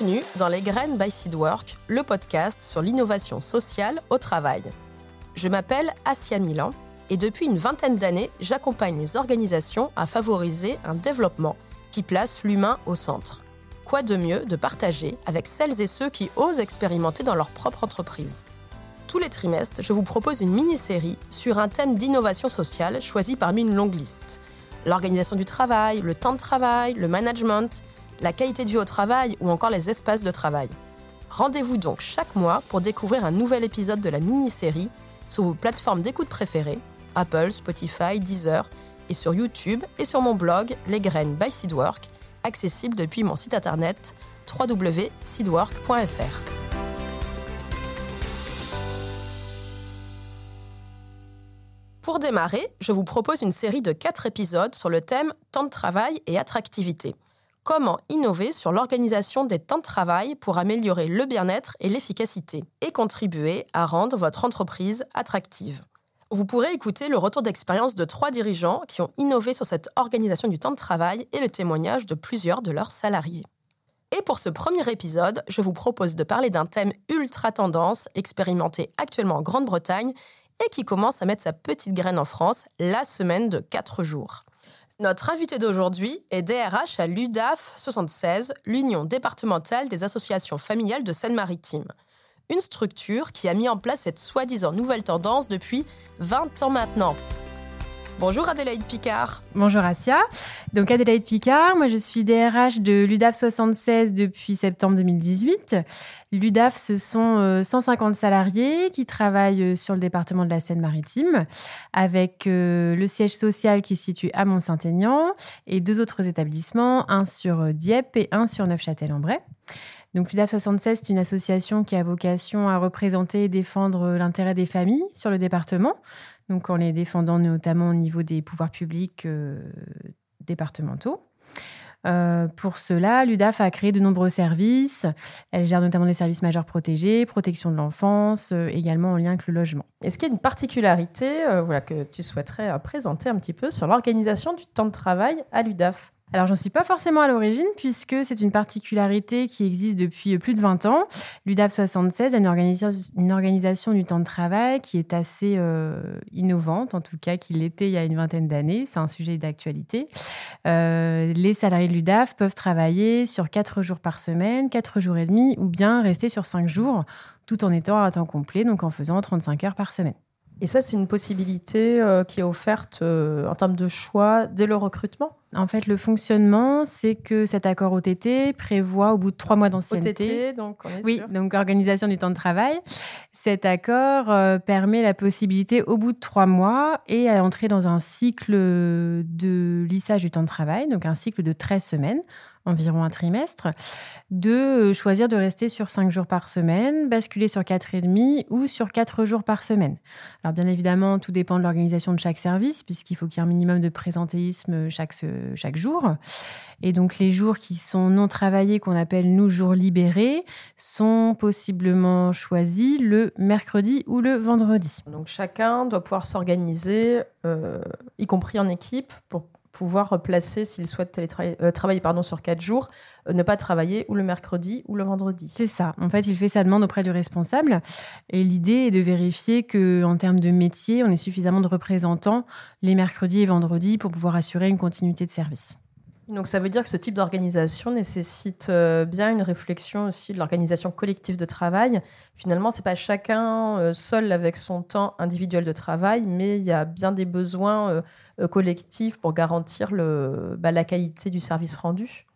Bienvenue dans Les Graines by Seedwork, le podcast sur l'innovation sociale au travail. Je m'appelle Asia Milan et depuis une vingtaine d'années, j'accompagne les organisations à favoriser un développement qui place l'humain au centre. Quoi de mieux de partager avec celles et ceux qui osent expérimenter dans leur propre entreprise? Tous les trimestres, je vous propose une mini-série sur un thème d'innovation sociale choisi parmi une longue liste. L'organisation du travail, le temps de travail, le management, la qualité de vie au travail ou encore les espaces de travail. Rendez-vous donc chaque mois pour découvrir un nouvel épisode de la mini-série sur vos plateformes d'écoute préférées, Apple, Spotify, Deezer, et sur YouTube et sur mon blog Les Graines by Seedwork, accessible depuis mon site internet www.seedwork.fr. Pour démarrer, je vous propose une série de quatre épisodes sur le thème temps de travail et attractivité. Comment innover sur l'organisation des temps de travail pour améliorer le bien-être et l'efficacité et contribuer à rendre votre entreprise attractive? Vous pourrez écouter le retour d'expérience de trois dirigeants qui ont innové sur cette organisation du temps de travail et le témoignage de plusieurs de leurs salariés. Et pour ce premier épisode, je vous propose de parler d'un thème ultra tendance expérimenté actuellement en Grande-Bretagne et qui commence à mettre sa petite graine en France, la semaine de 4 jours. Notre invité d'aujourd'hui est DRH à l'UDAF 76, l'Union départementale des associations familiales de Seine-Maritime une structure qui a mis en place cette soi-disant nouvelle tendance depuis 20 ans maintenant. Bonjour Adélaïde Picard. Bonjour Asia. Donc Adélaïde Picard, moi je suis DRH de l'UDAF 76 depuis septembre 2018. L'UDAF, ce sont 150 euh, salariés qui travaillent euh, sur le département de la Seine-Maritime, avec euh, le siège social qui se situe à Mont-Saint-Aignan et deux autres établissements, un sur Dieppe et un sur Neufchâtel-en-Bray. Donc l'UDAF 76, c'est une association qui a vocation à représenter et défendre l'intérêt des familles sur le département, donc en les défendant notamment au niveau des pouvoirs publics euh, départementaux. Euh, pour cela, l'UDAF a créé de nombreux services. Elle gère notamment les services majeurs protégés, protection de l'enfance, euh, également en lien avec le logement. Est-ce qu'il y a une particularité que tu souhaiterais présenter un petit peu sur l'organisation du temps de travail à l'UDAF? Alors, j'en suis pas forcément à l'origine, puisque c'est une particularité qui existe depuis plus de 20 ans. L'UDAF 76 a une organisation, une organisation du temps de travail qui est assez euh, innovante, en tout cas qui l'était il y a une vingtaine d'années. C'est un sujet d'actualité. Euh, les salariés de l'UDAF peuvent travailler sur 4 jours par semaine, 4 jours et demi, ou bien rester sur 5 jours, tout en étant à temps complet, donc en faisant 35 heures par semaine. Et ça, c'est une possibilité euh, qui est offerte en termes de choix dès le recrutement? En fait, le fonctionnement, c'est que cet accord OTT prévoit au bout de trois mois d'ancienneté. OTT, donc on est Oui, donc organisation du temps de travail. Cet accord euh, permet la possibilité, au bout de trois mois, et à entrer dans un cycle de lissage du temps de travail, donc un cycle de 13 semaines, environ un trimestre, de euh, choisir de rester sur 5 jours par semaine, basculer sur 4,5 ou sur 4 jours par semaine. Alors bien évidemment, tout dépend de l'organisation de chaque service, puisqu'il faut qu'il y ait un minimum de présentéisme chaque, chaque jour. Et donc les jours qui sont non travaillés, qu'on appelle nous jours libérés, sont possiblement choisis le mercredi ou le vendredi. Donc chacun doit pouvoir s'organiser, euh, y compris en équipe, pour pouvoir placer, s'il souhaite euh, travailler pardon, sur quatre jours, euh, ne pas travailler ou le mercredi ou le vendredi. C'est ça. En fait, il fait sa demande auprès du responsable. Et l'idée est de vérifier qu'en termes de métier, on ait suffisamment de représentants les mercredis et vendredis pour pouvoir assurer une continuité de service. Donc ça veut dire que ce type d'organisation nécessite euh, bien une réflexion aussi de l'organisation collective de travail. Finalement, c'est pas chacun euh, seul avec son temps individuel de travail, mais il y a bien des besoins euh, collectifs pour garantir bah, la qualité du service rendu.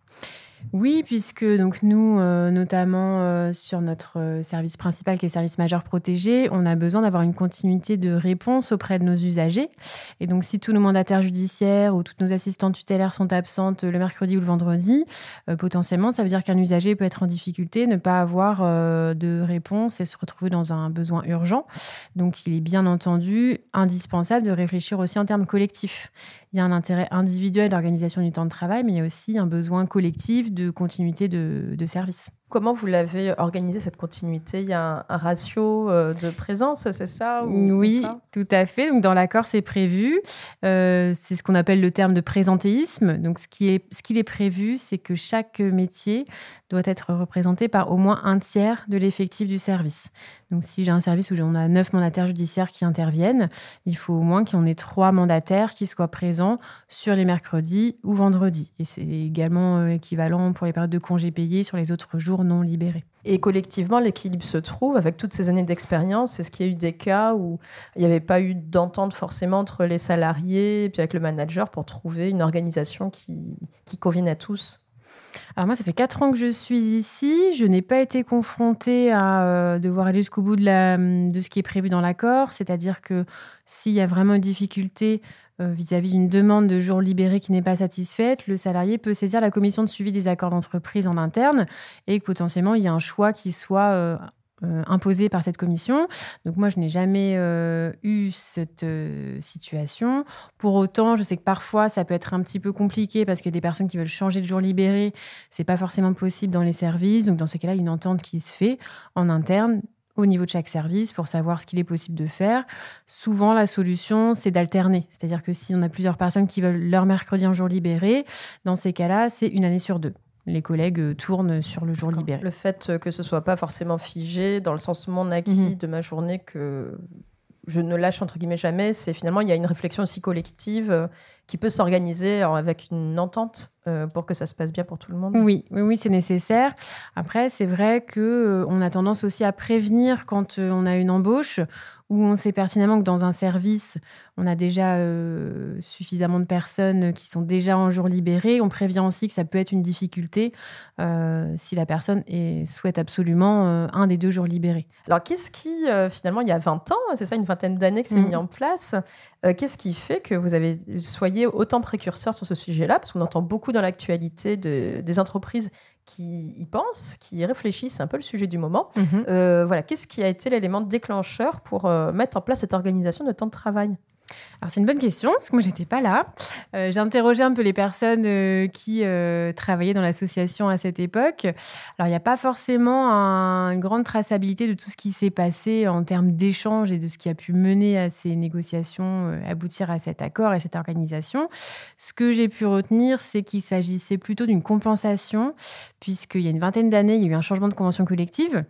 Oui, puisque donc nous, euh, notamment euh, sur notre euh, service principal qui est service majeur protégé, on a besoin d'avoir une continuité de réponse auprès de nos usagers. Et donc, si tous nos mandataires judiciaires ou toutes nos assistantes tutélaires sont absentes le mercredi ou le vendredi, potentiellement, ça veut dire qu'un usager peut être en difficulté, ne pas avoir de réponse et se retrouver dans un besoin urgent. Donc, il est bien entendu indispensable de réfléchir aussi en termes collectifs il y a un intérêt individuel d'organisation du temps de travail, mais il y a aussi un besoin collectif de continuité de, service. comment vous l'avez organisé cette continuité? Il y a un, ratio euh, de présence, c'est ça Oui, tout à fait. Donc dans l'accord, c'est prévu. Euh, c'est ce qu'on appelle le terme de présentéisme. Donc ce qui est, ce qu'il est prévu, c'est que chaque métier doit être représenté par au moins un tiers de l'effectif du service. Donc, si j'ai un service où on a neuf mandataires judiciaires qui interviennent, il faut au moins qu'il y en ait trois mandataires qui soient présents sur les mercredis ou vendredis. Et c'est également euh, équivalent pour les périodes de congés payés sur les autres jours non libérés. Et collectivement, l'équilibre se trouve avec toutes ces années d'expérience. Est-ce qu'il y a eu des cas où il n'y avait pas eu d'entente forcément entre les salariés et puis avec le manager pour trouver une organisation qui, qui convienne à tous? Alors moi, ça fait quatre ans que je suis ici. Je n'ai pas été confrontée à euh, devoir aller jusqu'au bout de, la, de ce qui est prévu dans l'accord. C'est-à-dire que s'il y a vraiment une difficulté euh, vis-à-vis d'une demande de jour libéré qui n'est pas satisfaite, le salarié peut saisir la commission de suivi des accords d'entreprise en interne et que potentiellement il y a un choix qui soit euh, imposée par cette commission. Donc moi, je n'ai jamais euh, eu cette euh, situation. Pour autant, je sais que parfois, ça peut être un petit peu compliqué parce a des personnes qui veulent changer de jour libéré. C'est pas forcément possible dans les services. Donc dans ces cas-là, une entente qui se fait en interne au niveau de chaque service pour savoir ce qu'il est possible de faire. Souvent, la solution, c'est d'alterner. C'est-à-dire que si on a plusieurs personnes qui veulent leur mercredi en jour libéré, dans ces cas-là, c'est une année sur deux les collègues euh, tournent sur le jour libéré. Le fait euh, que ce soit pas forcément figé dans le sens mon acquis mhm. de ma journée que je ne lâche entre guillemets jamais, c'est finalement il y a une réflexion aussi collective euh, qui peut s'organiser avec une entente pour que ça se passe bien pour tout le monde. Oui, oui, oui c'est nécessaire. Après, c'est vrai que on a tendance aussi à prévenir quand on a une embauche où on sait pertinemment que dans un service, on a déjà euh, suffisamment de personnes qui sont déjà en jour libéré. On prévient aussi que ça peut être une difficulté euh, si la personne souhaite absolument euh, un des deux jours libérés. Alors, qu'est-ce qui, finalement, il y a 20 ans, c'est ça, une vingtaine d'années que c'est mm. mis en place, qu'est-ce qui fait que vous avez soyez autant précurseur sur ce sujet-là? Parce qu'on entend beaucoup dans l'actualité de, des entreprises qui y pensent, qui y réfléchissent, c'est un peu le sujet du moment. Mhm. Euh, voilà, qu'est-ce qui a été l'élément déclencheur pour euh, mettre en place cette organisation de temps de travail? Alors c'est une bonne question, parce que moi j'étais pas là. Euh, j'ai interrogé un peu les personnes euh, qui euh, travaillaient dans l'association à cette époque. Alors il n'y a pas forcément une grande traçabilité de tout ce qui s'est passé en termes d'échanges et de ce qui a pu mener à ces négociations, aboutir à cet accord et cette organisation. Ce que j'ai pu retenir, c'est qu'il s'agissait plutôt d'une compensation, puisqu'il y a une vingtaine d'années, il y a eu un changement de convention collective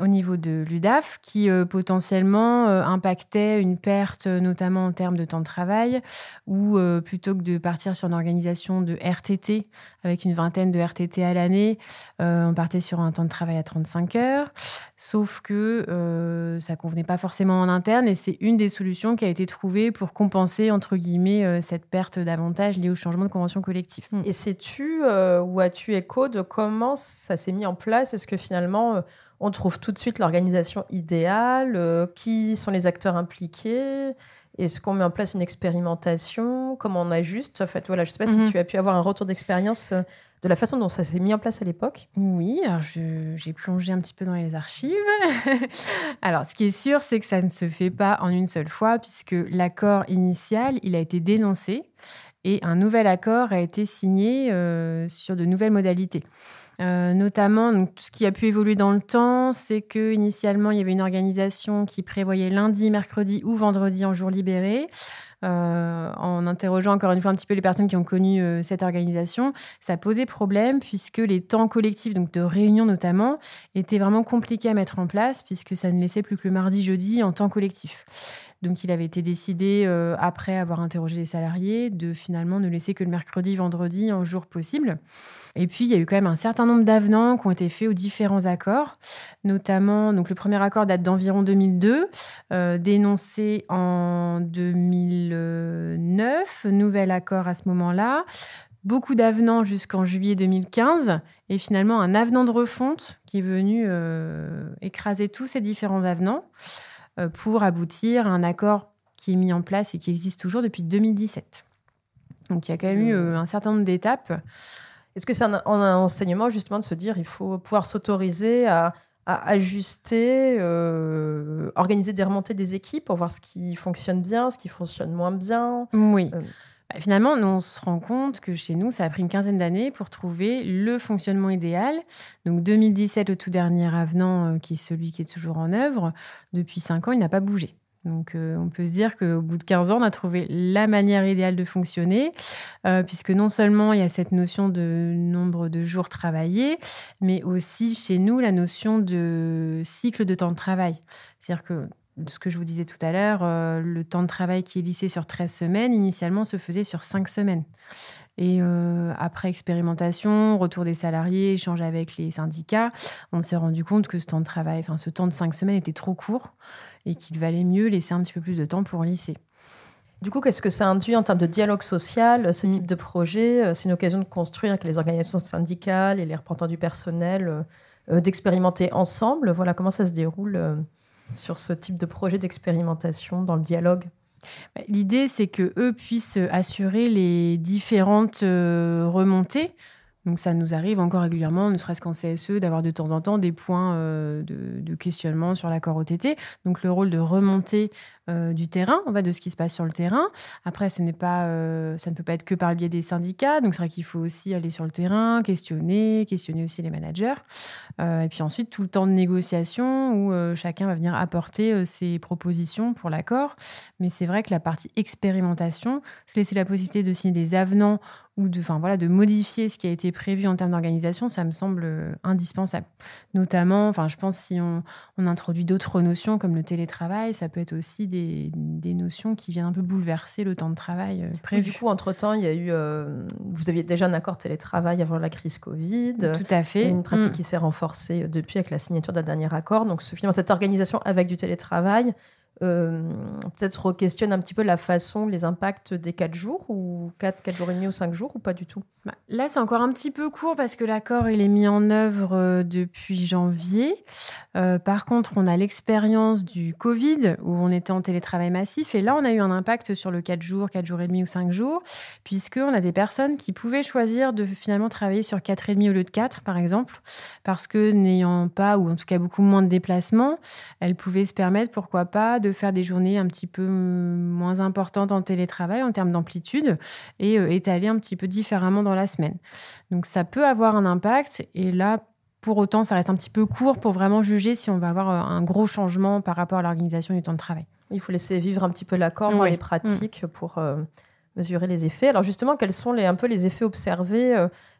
au niveau de l'UDAF qui euh, potentiellement euh, impactait une perte notamment en termes de temps de travail ou euh, plutôt que de partir sur une organisation de RTT avec une vingtaine de RTT à l'année, on partait sur un temps de travail à 35 heures. Sauf que ça convenait pas forcément en interne et c'est une des solutions qui a été trouvée pour compenser entre guillemets cette perte d'avantages liée au changement de convention collective. Et sais-tu ou as-tu écho de comment ça s'est mis en place? Est-ce que finalement on trouve tout de suite l'organisation idéale, euh, qui sont les acteurs impliqués, est-ce qu'on met en place une expérimentation, comment on ajuste. En fait, voilà, je ne sais pas si mhm. tu as pu avoir un retour d'expérience euh, de la façon dont ça s'est mis en place à l'époque. Oui, alors j'ai plongé un petit peu dans les archives. alors, ce qui est sûr, c'est que ça ne se fait pas en une seule fois, puisque l'accord initial, il a été dénoncé et un nouvel accord a été signé euh, sur de nouvelles modalités. Euh, notamment, donc, ce qui a pu évoluer dans le temps, c'est que initialement il y avait une organisation qui prévoyait lundi, mercredi ou vendredi en jour libéré. Euh, en interrogeant encore une fois un petit peu les personnes qui ont connu euh, cette organisation, ça posait problème puisque les temps collectifs, donc de réunion notamment, étaient vraiment compliqués à mettre en place puisque ça ne laissait plus que le mardi, jeudi en temps collectif. Donc il avait été décidé, après avoir interrogé les salariés, de finalement ne laisser que le mercredi, vendredi en jour possible. Et puis, il y a eu quand même un certain nombre d'avenants qui ont été faits aux différents accords, notamment, donc le premier accord date d'environ 2002, euh, dénoncé en 2009, nouvel accord à ce moment-là, beaucoup d'avenants jusqu'en juillet 2015, et finalement un avenant de refonte qui est venu euh, écraser tous ces différents avenants. euh, pour aboutir à un accord qui est mis en place et qui existe toujours depuis 2017. Donc il y a quand même eu mmh. un certain nombre d'étapes. Est-ce que c'est un, enseignement justement de se dire il faut pouvoir s'autoriser à, ajuster, euh, organiser des remontées des équipes pour voir ce qui fonctionne bien, ce qui fonctionne moins bien? Oui. Euh, bah, Finalement, on se rend compte que chez nous, ça a pris une quinzaine d'années pour trouver le fonctionnement idéal. Donc 2017, le tout dernier avenant, qui est celui qui est toujours en œuvre, depuis cinq ans, il n'a pas bougé. Donc, euh, on peut se dire qu'au bout de 15 ans, on a trouvé la manière idéale de fonctionner, euh, puisque non seulement il y a cette notion de nombre de jours travaillés, mais aussi chez nous la notion de cycle de temps de travail. C'est-à-dire que ce que je vous disais tout à l'heure, euh, le temps de travail qui est lissé sur 13 semaines, initialement se faisait sur 5 semaines. Et après expérimentation, retour des salariés, échange avec les syndicats, on s'est rendu compte que ce temps de travail, enfin ce temps de 5 semaines était trop court et qu'il valait mieux laisser un petit peu plus de temps pour lycée. Du coup, qu'est-ce que ça induit en termes de dialogue social, ce mm. type de projet euh, C'est une occasion de construire avec les organisations syndicales et les représentants du personnel, euh, euh, d'expérimenter ensemble. Voilà comment ça se déroule sur ce type de projet d'expérimentation dans le dialogue. Bah, l'idée, c'est que eux puissent assurer les différentes remontées donc ça nous arrive encore régulièrement, ne serait-ce qu'en CSE, d'avoir de temps en temps des points euh, de, questionnement sur l'accord OTT. Donc le rôle de remonter euh, du terrain, on de ce qui se passe sur le terrain. Après, ce n'est pas, euh, ça ne peut pas être que par le biais des syndicats. Donc c'est vrai qu'il faut aussi aller sur le terrain, questionner, questionner aussi les managers. et puis ensuite, tout le temps de négociation où chacun va venir apporter ses propositions pour l'accord. Mais c'est vrai que la partie expérimentation, se laisser la possibilité de signer des avenants ou de, enfin, voilà, de modifier ce qui a été prévu en termes d'organisation, ça me semble euh, indispensable. Notamment, enfin, je pense si on, on introduit d'autres notions comme le télétravail, ça peut être aussi des, des, notions qui viennent un peu bouleverser le temps de travail euh, prévu. Du coup, entre-temps, il y a eu, euh, vous aviez déjà un accord télétravail avant la crise Covid. Tout à fait. Une pratique mm. qui s'est renforcée depuis avec la signature d'un dernier accord. Donc, finalement, cette organisation avec du télétravail, peut-être questionne un petit peu la façon, les impacts des 4 jours ou 4, 4 jours et demi ou 5 jours ou pas du tout? Bah, Là, c'est encore un petit peu court parce que l'accord, il est mis en œuvre euh, depuis janvier. Euh, par contre, on a l'expérience du Covid où on était en télétravail massif et là, on a eu un impact sur le 4 jours, 4 jours et demi ou 5 jours puisqu'on a des personnes qui pouvaient choisir de finalement travailler sur 4 et demi au lieu de 4, par exemple, parce que n'ayant pas ou en tout cas beaucoup moins de déplacements, elles pouvaient se permettre, pourquoi pas, de faire des journées un petit peu moins importantes en télétravail en termes d'amplitude et euh, étaler un petit peu différemment dans la semaine. Donc ça peut avoir un impact et là, pour autant, ça reste un petit peu court pour vraiment juger si on va avoir euh, un gros changement par rapport à l'organisation du temps de travail. Il faut laisser vivre un petit peu l'accord, dans les pratiques pour euh, mesurer les effets. Alors justement, quels sont les, un peu les effets observés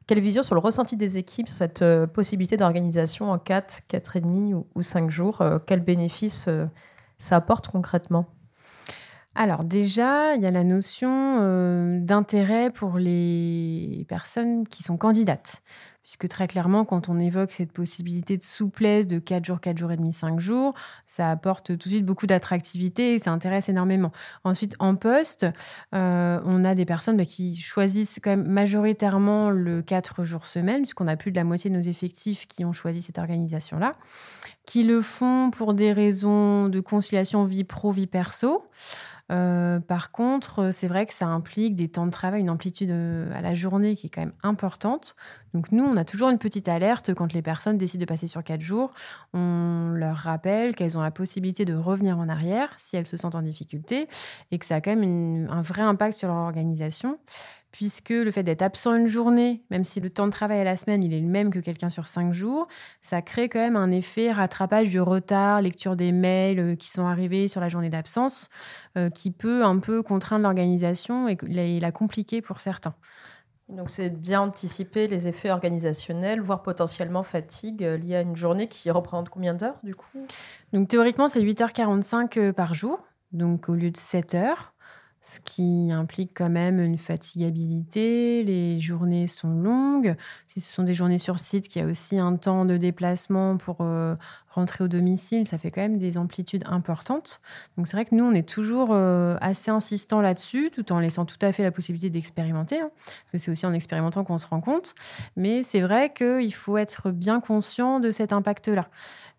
Quelle vision sur le ressenti des équipes sur cette possibilité d'organisation en 4, 4,5 ou, ou 5 jours Quels bénéfices ça apporte concrètement alors déjà, il y a la notion euh, d'intérêt pour les personnes qui sont candidates. Puisque très clairement, quand on évoque cette possibilité de souplesse de 4 jours, 4 jours et demi, 5 jours, ça apporte tout de suite beaucoup d'attractivité et ça intéresse énormément. Ensuite, en poste, euh, on a des personnes bah, qui choisissent quand même majoritairement le 4 jours semaine, puisqu'on a plus de la moitié de nos effectifs qui ont choisi cette organisation-là qui le font pour des raisons de conciliation vie pro-vie perso. Euh, par contre, c'est vrai que ça implique des temps de travail, une amplitude euh, à la journée qui est quand même importante. Donc nous, on a toujours une petite alerte quand les personnes décident de passer sur quatre jours. On leur rappelle qu'elles ont la possibilité de revenir en arrière si elles se sentent en difficulté et que ça a quand même un vrai impact sur leur organisation puisque le fait d'être absent une journée, même si le temps de travail à la semaine, il est le même que quelqu'un sur cinq jours, ça crée quand même un effet rattrapage du retard, lecture des mails euh, qui sont arrivés sur la journée d'absence, euh, qui peut un peu contraindre l'organisation et la compliquer pour certains. Donc c'est bien anticiper les effets organisationnels, voire potentiellement fatigue euh, liée à une journée qui représente combien d'heures du coup? Donc théoriquement c'est 8h45 par jour, donc au lieu de 7 heures ce qui implique quand même une fatigabilité. Les journées sont longues. Si ce sont des journées sur site, qu'il y a aussi un temps de déplacement pour euh, rentrer au domicile, ça fait quand même des amplitudes importantes. Donc c'est vrai que nous, on est toujours euh, assez insistant là-dessus, tout en laissant tout à fait la possibilité d'expérimenter, hein, parce que c'est aussi en expérimentant qu'on se rend compte. Mais c'est vrai qu'il faut être bien conscient de cet impact-là.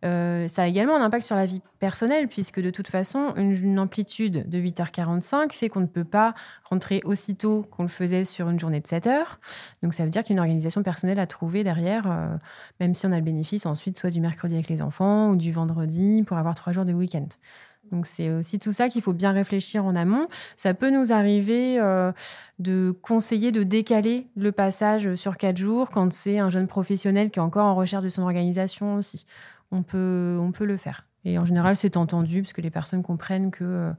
Euh, ça a également un impact sur la vie personnelle, puisque de toute façon, une, amplitude de 8h45 fait qu'on ne peut pas rentrer aussitôt qu'on le faisait sur une journée de 7 heures. Donc ça veut dire qu'une organisation personnelle à trouver derrière, euh, même si on a le bénéfice ensuite soit du mercredi avec les enfants ou du vendredi pour avoir trois jours de week-end. Donc c'est aussi tout ça qu'il faut bien réfléchir en amont. Ça peut nous arriver euh, de conseiller de décaler le passage sur quatre jours quand c'est un jeune professionnel qui est encore en recherche de son organisation aussi. On peut, on peut le faire. Et en général, c'est entendu parce que les personnes comprennent que euh,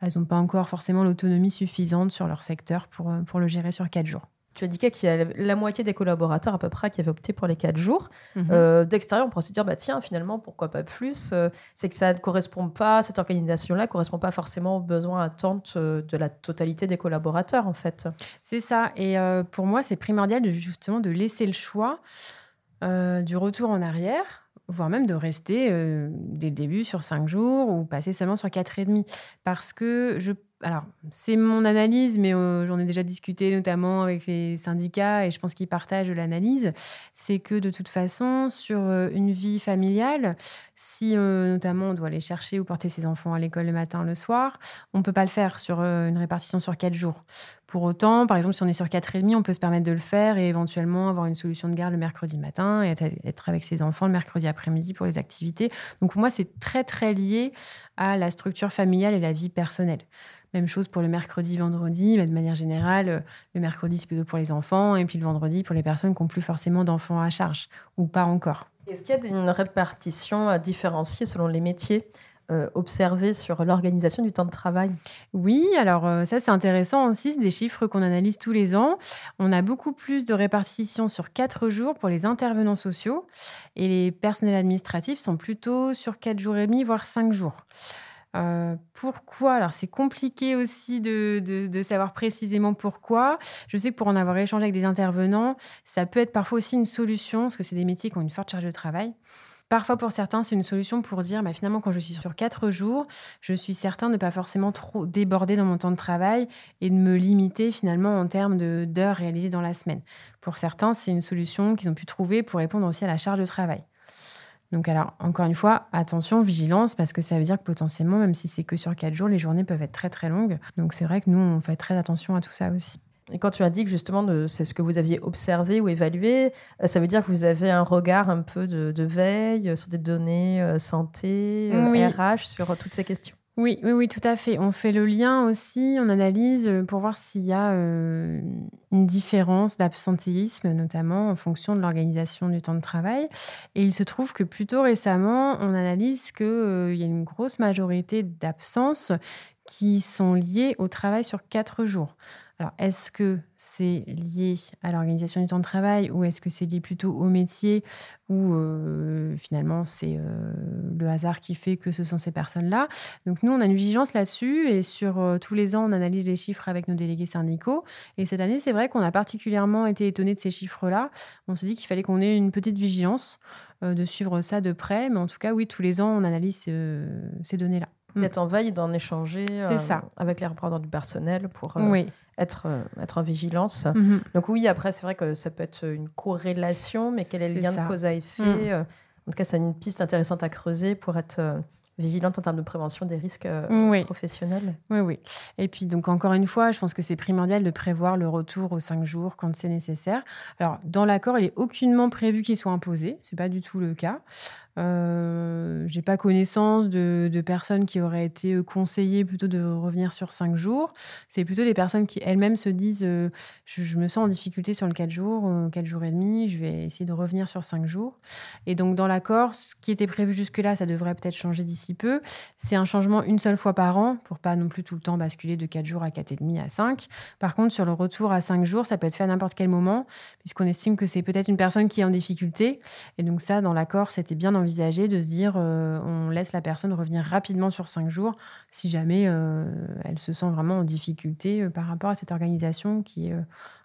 elles n'ont pas encore forcément l'autonomie suffisante sur leur secteur pour, euh, pour le gérer sur quatre jours tu indiquais qu'il y a la moitié des collaborateurs à peu près qui avaient opté pour les quatre jours. Mhm. Euh, d'extérieur, on pourrait se dire, bah, tiens, finalement, pourquoi pas plus euh, C'est que ça ne correspond pas, cette organisation-là ne correspond pas forcément aux besoins, attentes de la totalité des collaborateurs, en fait. C'est ça. Et pour moi, c'est primordial de, justement de laisser le choix du retour en arrière voire même de rester dès le début sur cinq jours ou passer seulement sur quatre et demi. Parce que je alors, c'est mon analyse, mais euh, j'en ai déjà discuté notamment avec les syndicats et je pense qu'ils partagent l'analyse. C'est que de toute façon, sur euh, une vie familiale, si euh, notamment on doit aller chercher ou porter ses enfants à l'école le matin, le soir, on ne peut pas le faire sur une répartition sur quatre jours. Pour autant, par exemple, si on est sur quatre et demi, on peut se permettre de le faire et éventuellement avoir une solution de garde le mercredi matin et être avec ses enfants le mercredi après-midi pour les activités. Donc pour moi, c'est très très lié à la structure familiale et la vie personnelle. Même chose pour le mercredi, vendredi, mais de manière générale, euh, le mercredi, c'est plutôt pour les enfants, et puis le vendredi, pour les personnes qui n'ont plus forcément d'enfants à charge, ou pas encore. Est-ce qu'il y a une répartition euh, différenciée selon les métiers euh, observés sur l'organisation du temps de travail? Oui, alors ça c'est intéressant aussi, c'est des chiffres qu'on analyse tous les ans. On a beaucoup plus de répartition sur quatre jours pour les intervenants sociaux et les personnels administratifs sont plutôt sur quatre jours et demi, voire cinq jours. Euh, pourquoi? Alors, c'est compliqué aussi de, savoir précisément pourquoi. Je sais que pour en avoir échangé avec des intervenants, ça peut être parfois aussi une solution, parce que c'est des métiers qui ont une forte charge de travail. Parfois, pour certains, c'est une solution pour dire, bah, finalement, quand je suis sur quatre jours, je suis certain de ne pas forcément trop déborder dans mon temps de travail et de me limiter finalement en termes d'heures réalisées dans la semaine. Pour certains, c'est une solution qu'ils ont pu trouver pour répondre aussi à la charge de travail. Donc alors, encore une fois, attention, vigilance, parce que ça veut dire que potentiellement, même si c'est que sur quatre jours, les journées peuvent être très très longues. Donc c'est vrai que nous, on fait très attention à tout ça aussi. Et quand tu as dit que justement, c'est ce que vous aviez observé ou évalué, euh, ça veut dire que vous avez un regard un peu de, veille sur des données euh, santé, RH, euh, sur toutes ces questions? Oui, oui, oui, tout à fait. On fait le lien aussi, on analyse euh, pour voir s'il y a euh, une différence d'absentéisme, notamment en fonction de l'organisation du temps de travail. Et il se trouve que plutôt récemment, on analyse qu'il euh, y a une grosse majorité d'absences qui sont liées au travail sur quatre jours. Alors, est-ce que c'est lié à l'organisation du temps de travail ou est-ce que c'est lié plutôt au métier ou euh, finalement c'est euh, le hasard qui fait que ce sont ces personnes-là? Donc, nous, on a une vigilance là-dessus et sur euh, tous les ans, on analyse les chiffres avec nos délégués syndicaux. Et cette année, c'est vrai qu'on a particulièrement été étonnés de ces chiffres-là. On s'est dit qu'il fallait qu'on ait une petite vigilance de suivre ça de près. Mais en tout cas, oui, tous les ans, on analyse ces données-là. D'être en veille, d'en échanger avec les représentants du personnel pour. Oui être, euh, être en vigilance. Mhm. Donc oui, après, c'est vrai que ça peut être une corrélation, mais quel est le lien de cause à effet mhm. euh, En tout cas, c'est une piste intéressante à creuser pour être euh, vigilante en termes de prévention des risques professionnels. Oui, oui. Et puis, donc, encore une fois, je pense que c'est primordial de prévoir le retour aux cinq jours quand c'est nécessaire. Alors, dans l'accord, il n'est aucunement prévu qu'il soit imposé. Ce n'est pas du tout le cas. Euh, j'ai pas connaissance de, personnes qui auraient été euh, conseillées plutôt de revenir sur cinq jours. C'est plutôt des personnes qui elles-mêmes se disent euh, je, me sens en difficulté sur le quatre jours, quatre jours et demi, je vais essayer de revenir sur cinq jours. Et donc dans l'accord, ce qui était prévu jusque-là, ça devrait peut-être changer d'ici peu. C'est un changement une seule fois par an pour pas non plus tout le temps basculer de quatre jours à quatre et demi à cinq. Par contre, sur le retour à cinq jours, ça peut être fait à n'importe quel moment puisqu'on estime que c'est peut-être une personne qui est en difficulté. Et donc ça, dans l'accord, c'était bien envisagé de se dire euh, on laisse la personne revenir rapidement sur cinq jours si jamais euh, elle se sent vraiment en difficulté euh, par rapport à cette organisation qui est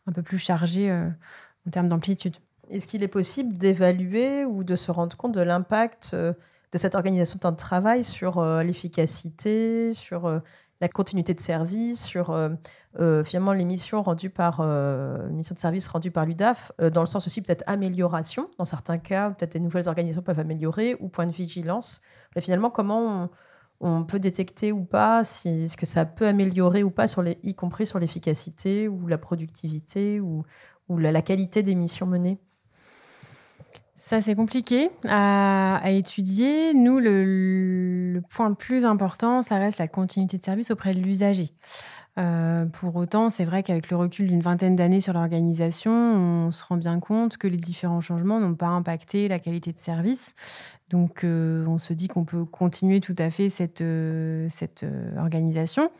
un peu plus chargée en termes d'amplitude. Est-ce qu'il est possible d'évaluer ou de se rendre compte de l'impact de cette organisation de temps de travail sur l'efficacité, sur la continuité de service, sur euh, euh, finalement les missions rendues par euh, de service rendues par l'UDAF, dans le sens aussi peut-être amélioration. Dans certains cas, peut-être des nouvelles organisations peuvent améliorer ou point de vigilance. Mais finalement, comment on, peut détecter ou pas si ce que ça peut améliorer ou pas, sur les, y compris sur l'efficacité ou la productivité ou la, qualité des missions menées? Ça, c'est compliqué à, étudier. Nous, le, point le plus important, ça reste la continuité de service auprès de l'usager. Euh, pour autant, c'est vrai qu'avec le recul d'une vingtaine d'années sur l'organisation, on se rend bien compte que les différents changements n'ont pas impacté la qualité de service. Donc, euh, on se dit qu'on peut continuer tout à fait cette, euh, cette organisation.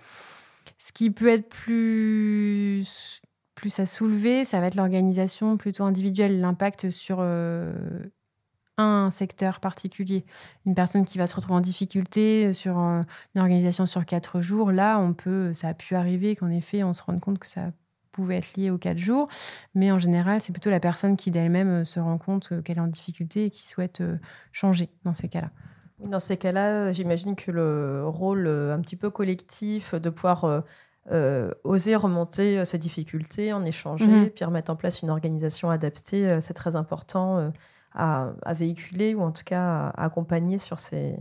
Ce qui peut être plus plus à soulever, ça va être l'organisation plutôt individuelle, l'impact sur euh, un secteur particulier. Une personne qui va se retrouver en difficulté euh, sur euh, une organisation sur quatre jours, là, on peut, ça a pu arriver qu'en effet, on se rende compte que ça pouvait être lié aux quatre jours, mais en général, c'est plutôt la personne qui d'elle-même se rend compte qu'elle est en difficulté et qui souhaite changer dans ces cas-là. Dans ces cas-là, j'imagine que le rôle un petit peu collectif de pouvoir oser remonter euh, ses difficultés, en échanger, mhm. puis remettre en place une organisation adaptée, euh, c'est très important à, véhiculer ou en tout cas à accompagner sur ces,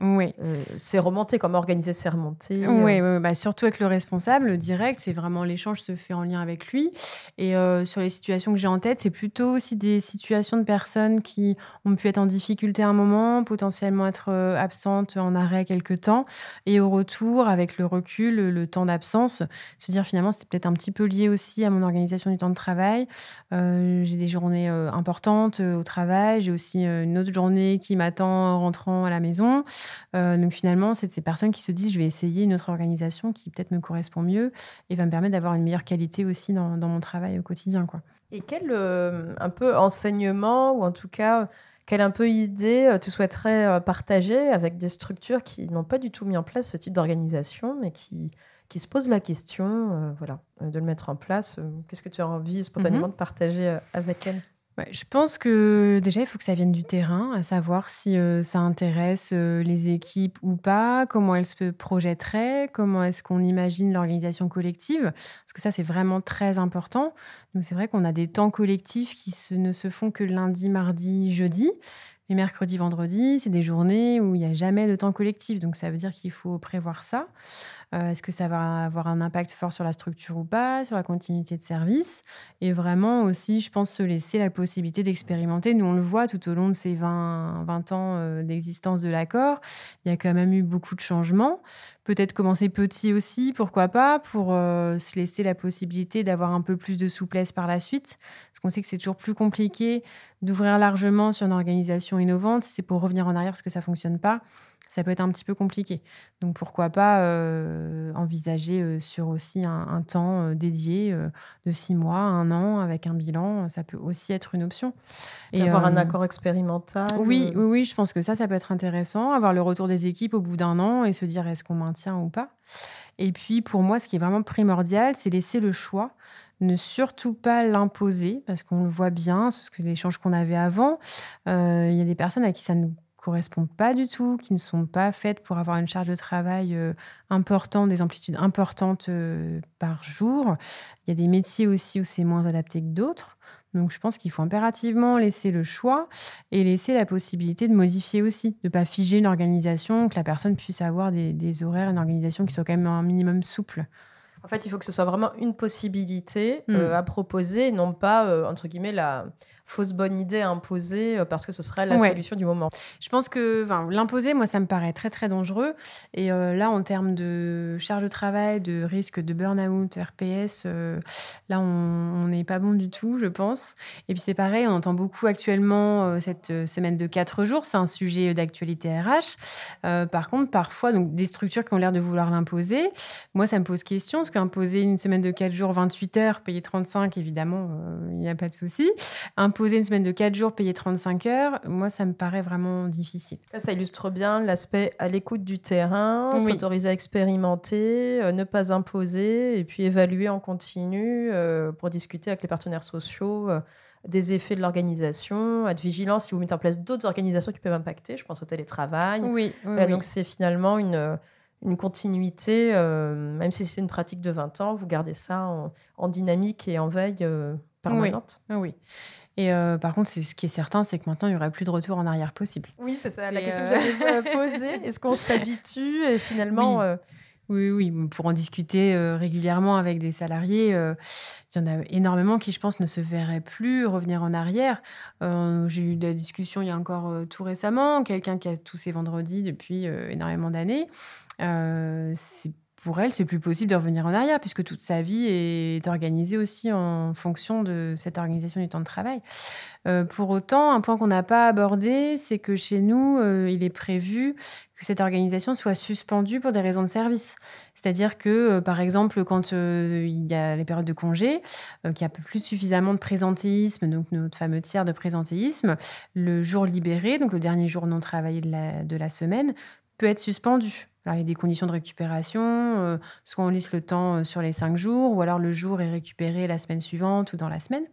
oui. Euh, c'est remonté, comment organiser ces remontées. Oui, euh. bah, surtout avec le responsable direct, c'est vraiment l'échange se fait en lien avec lui. Et euh, sur les situations que j'ai en tête, c'est plutôt aussi des situations de personnes qui ont pu être en difficulté à un moment, potentiellement être absentes en arrêt quelque temps, et au retour, avec le recul, le, temps d'absence, se dire finalement c'est peut-être un petit peu lié aussi à mon organisation du temps de travail. j'ai des journées importantes au travail, j'ai aussi une autre journée qui m'attend en rentrant à la maison. Euh, donc finalement, c'est ces personnes qui se disent je vais essayer une autre organisation qui peut-être me correspond mieux et va me permettre d'avoir une meilleure qualité aussi dans, mon travail au quotidien. Quoi. Et quel euh, un peu enseignement ou en tout cas quelle un peu idée euh, tu souhaiterais partager avec des structures qui n'ont pas du tout mis en place ce type d'organisation, mais qui, qui se posent la question voilà, de le mettre en place Qu'est-ce que tu as envie spontanément mhm. de partager avec elles? Je pense que déjà, il faut que ça vienne du terrain, à savoir si euh, ça intéresse euh, les équipes ou pas, comment elles se projetteraient, comment est-ce qu'on imagine l'organisation collective, parce que ça, c'est vraiment très important. Donc, c'est vrai qu'on a des temps collectifs qui ne se font que lundi, mardi, jeudi. Les mercredis, vendredis, c'est des journées où il n'y a jamais de temps collectif. Donc, ça veut dire qu'il faut prévoir ça. Euh, est-ce que ça va avoir un impact fort sur la structure ou pas, sur la continuité de service? Et vraiment aussi, je pense, se laisser la possibilité d'expérimenter. Nous, on le voit tout au long de ces 20, 20 ans euh, d'existence de l'accord. Il y a quand même eu beaucoup de changements. Peut-être commencer petit aussi, pourquoi pas, pour euh, se laisser la possibilité d'avoir un peu plus de souplesse par la suite. Parce qu'on sait que c'est toujours plus compliqué d'ouvrir largement sur une organisation innovante. C'est pour revenir en arrière parce que ça fonctionne pas ça peut être un petit peu compliqué. Donc pourquoi pas euh, envisager euh, sur aussi un, temps euh, dédié de six mois, un an, avec un bilan, ça peut aussi être une option. Et avoir un accord expérimental. Oui, oui, oui, je pense que ça, ça peut être intéressant. Avoir le retour des équipes au bout d'un an et se dire est-ce qu'on maintient ou pas? Et puis pour moi, ce qui est vraiment primordial, c'est laisser le choix ne surtout pas l'imposer, parce qu'on le voit bien, ce que l'échange qu'on avait avant, il y a des personnes à qui ça ne correspondent pas du tout, qui ne sont pas faites pour avoir une charge de travail euh, importante, des amplitudes importantes euh, par jour. Il y a des métiers aussi où c'est moins adapté que d'autres. Donc je pense qu'il faut impérativement laisser le choix et laisser la possibilité de modifier aussi, de ne pas figer une organisation, que la personne puisse avoir des, des horaires, une organisation qui soit quand même un minimum souple. En fait, il faut que ce soit vraiment une possibilité hmm. euh, à proposer, non pas, entre guillemets, la, fausse bonne idée à imposer euh, parce que ce serait la solution du moment. Je pense que l'imposer, moi, ça me paraît très, très dangereux. Et euh, là, en termes de charge de travail, de risque de burn-out, RPS, euh, là, on n'est pas bon du tout, je pense. Et puis, c'est pareil, on entend beaucoup actuellement cette semaine de quatre jours. C'est un sujet d'actualité RH. par contre, parfois, donc, des structures qui ont l'air de vouloir l'imposer, moi, ça me pose question, parce qu'imposer une semaine de quatre jours, 28 heures, payer 35, évidemment, il n'y a pas de souci poser une semaine de 4 jours, payer 35 heures, moi, ça me paraît vraiment difficile. Ça illustre bien l'aspect à l'écoute du terrain, s'autoriser à expérimenter, euh, ne pas imposer, et puis évaluer en continu euh, pour discuter avec les partenaires sociaux euh, des effets de l'organisation, être vigilant si vous mettez en place d'autres organisations qui peuvent impacter, je pense au télétravail. Oui, Donc c'est finalement une une continuité, même si c'est une pratique de 20 ans, vous gardez ça en, dynamique et en veille permanente. Oui. oui. Et euh, par contre, ce qui est certain, c'est que maintenant, il n'y aura plus de retour en arrière possible. Oui, c'est ça la question que j'avais euh, posée. Est-ce qu'on s'habitue et finalement, euh, Oui, oui, pour en discuter régulièrement avec des salariés, il y en a énormément qui, je pense, ne se verraient plus revenir en arrière. J'ai eu des discussions il y a encore tout récemment, quelqu'un qui a tous ses vendredis depuis énormément d'années. c'est pour elle, c'est plus possible de revenir en arrière puisque toute sa vie est organisée aussi en fonction de cette organisation du temps de travail. Euh, pour autant, un point qu'on n'a pas abordé, c'est que chez nous, euh, il est prévu que cette organisation soit suspendue pour des raisons de service. C'est-à-dire que, euh, par exemple, quand il y a les périodes de congé, qu'il n'y a plus suffisamment de présentéisme, donc notre fameux tiers de présentéisme, le jour libéré, donc le dernier jour non travaillé de la, de la semaine, peut être suspendu il y a des conditions de récupération, euh, soit on lisse le temps euh, sur les cinq jours, ou alors le jour est récupéré la semaine suivante ou dans la semaine.